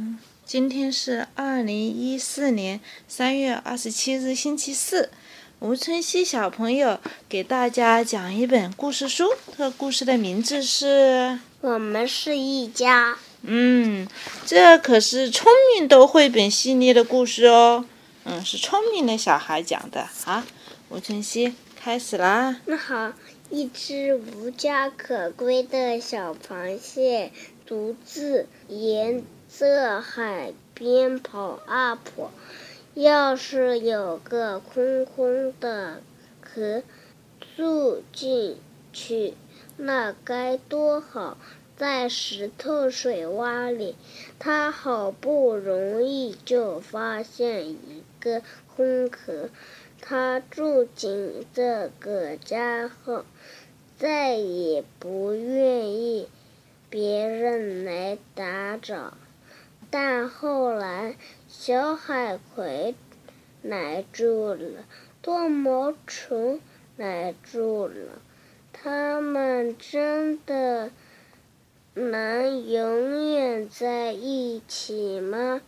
嗯，今天是二零一四年三月二十七日，星期四。吴春熙小朋友给大家讲一本故事书，这个故事的名字是《我们是一家》。嗯，这可是聪明豆绘本系列的故事哦。嗯，是聪明的小孩讲的。好，吴春熙开始啦。那好，一只无家可归的小螃蟹，独自沿着海边跑啊跑。要是有个空空的壳住进去，那该多好！在石头水洼里，他好不容易就发现一个空壳。他住进这个家后，再也不愿意别人来打扰。但后来，小海葵来住了，多毛虫来住了，他们真的能永远在一起吗？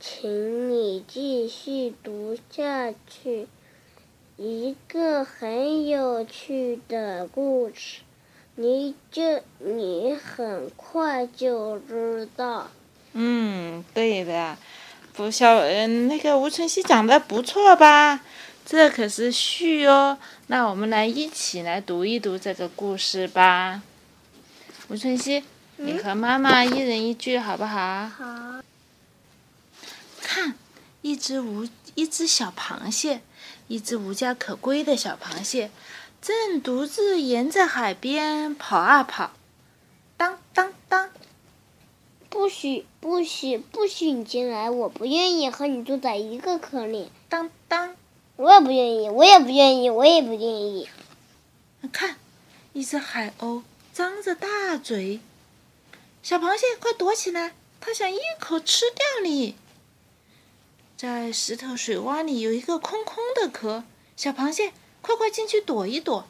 请你继续读下去，一个很有趣的故事，你就你很快就知道。嗯，对的，不小，嗯，那个吴晨曦讲的不错吧？这可是序哦。那我们来一起来读一读这个故事吧。吴晨曦，你和妈妈一人一句好不好？好。看，一只无一只小螃蟹，一只无家可归的小螃蟹，正独自沿着海边跑啊跑。当当当。不许不许不许你进来！我不愿意和你住在一个壳里。当当，我也不愿意，我也不愿意，我也不愿意。看，一只海鸥张着大嘴，小螃蟹快躲起来！它想一口吃掉你。在石头水洼里有一个空空的壳，小螃蟹快快进去躲一躲。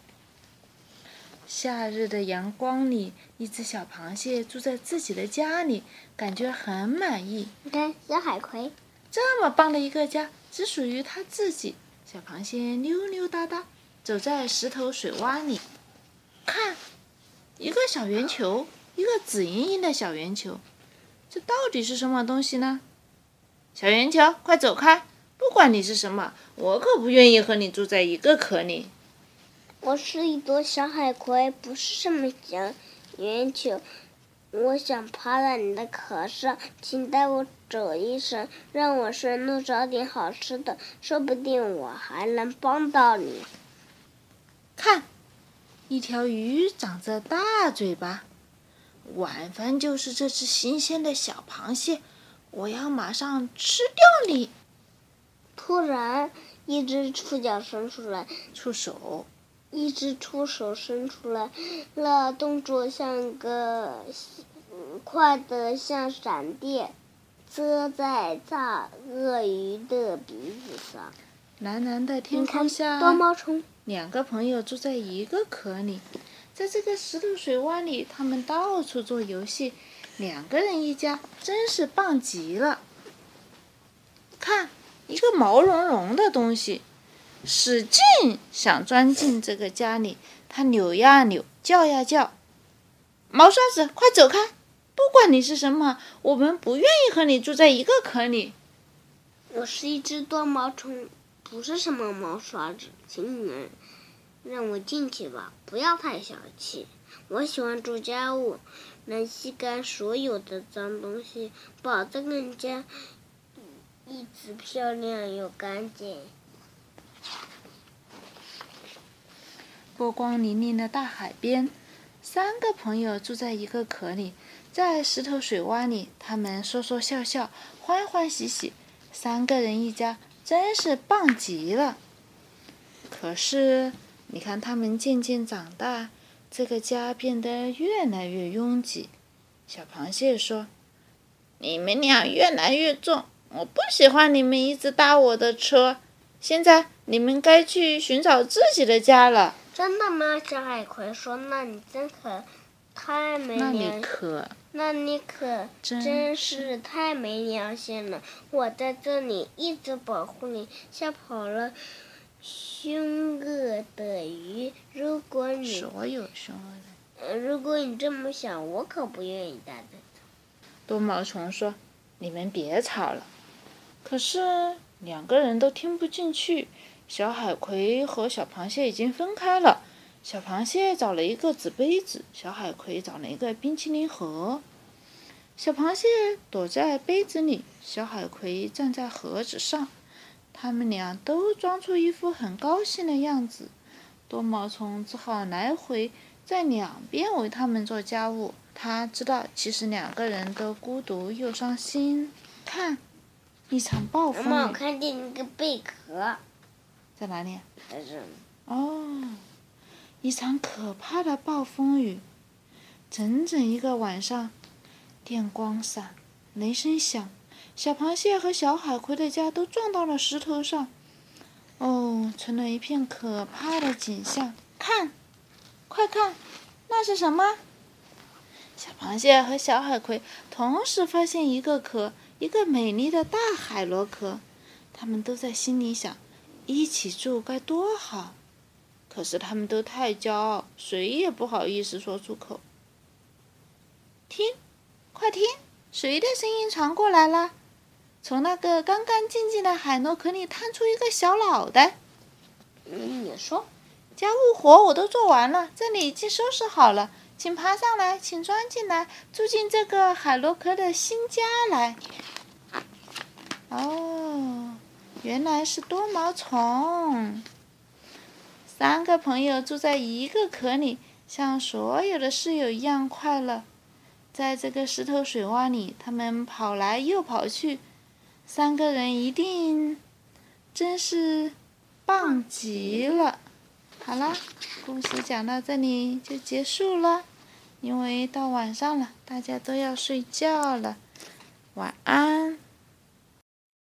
夏日的阳光里，一只小螃蟹住在自己的家里，感觉很满意。你看，小海葵，这么棒的一个家，只属于它自己。小螃蟹溜溜达达走在石头水洼里，看，一个小圆球，一个紫莹莹的小圆球，这到底是什么东西呢？小圆球，快走开！不管你是什么，我可不愿意和你住在一个壳里。我是一朵小海葵，不是什么小圆球。我想趴在你的壳上，请带我走一程，让我顺路找点好吃的，说不定我还能帮到你。看，一条鱼长着大嘴巴，晚饭就是这只新鲜的小螃蟹。我要马上吃掉你！突然，一只触角伸出来，触手。一只触手伸出来了，动作像个快的像闪电，遮在大鳄鱼的鼻子上。蓝蓝的天空下，多毛虫两个朋友住在一个壳里，在这个石头水洼里，他们到处做游戏，两个人一家，真是棒极了。看，一个毛茸茸的东西。使劲想钻进这个家里，它扭呀扭，叫呀叫。毛刷子，快走开！不管你是什么，我们不愿意和你住在一个壳里。我是一只多毛虫，不是什么毛刷子，请你们让我进去吧，不要太小气。我喜欢做家务，能吸干所有的脏东西，保证人家一直漂亮又干净。波光粼粼的大海边，三个朋友住在一个壳里，在石头水洼里，他们说说笑笑，欢欢喜喜，三个人一家真是棒极了。可是，你看他们渐渐长大，这个家变得越来越拥挤。小螃蟹说：“你们俩越来越重，我不喜欢你们一直搭我的车。现在你们该去寻找自己的家了。”真的吗？小海葵说：“那你真可太没良……那你可那你可真是太没良心了！我在这里一直保护你，吓跑了凶恶的鱼。如果你所有凶恶的，如果你这么想，我可不愿意待在这。多毛虫说：“你们别吵了。”可是两个人都听不进去。小海葵和小螃蟹已经分开了。小螃蟹找了一个纸杯子，小海葵找了一个冰淇淋盒。小螃蟹躲在杯子里，小海葵站在盒子上。他们俩都装出一副很高兴的样子。多毛虫只好来回在两边为他们做家务。他知道，其实两个人都孤独又伤心。看，一场暴风雨。妈妈，我看见一个贝壳。在哪里？在这。哦。一场可怕的暴风雨，整整一个晚上，电光闪，雷声响，小螃蟹和小海葵的家都撞到了石头上，哦，成了一片可怕的景象。看，快看，那是什么？小螃蟹和小海葵同时发现一个壳，一个美丽的大海螺壳，他们都在心里想：一起住该多好。可是他们都太骄傲，谁也不好意思说出口。听，快听，谁的声音传过来了？从那个干干净净的海螺壳里探出一个小脑袋。嗯，你说，家务活我都做完了，这里已经收拾好了，请爬上来，请钻进来，住进这个海螺壳的新家来。哦，原来是多毛虫。三个朋友住在一个壳里，像所有的室友一样快乐。在这个石头水洼里，他们跑来又跑去，三个人一定真是棒极了。好了，故事讲到这里就结束了，因为到晚上了，大家都要睡觉了。晚安。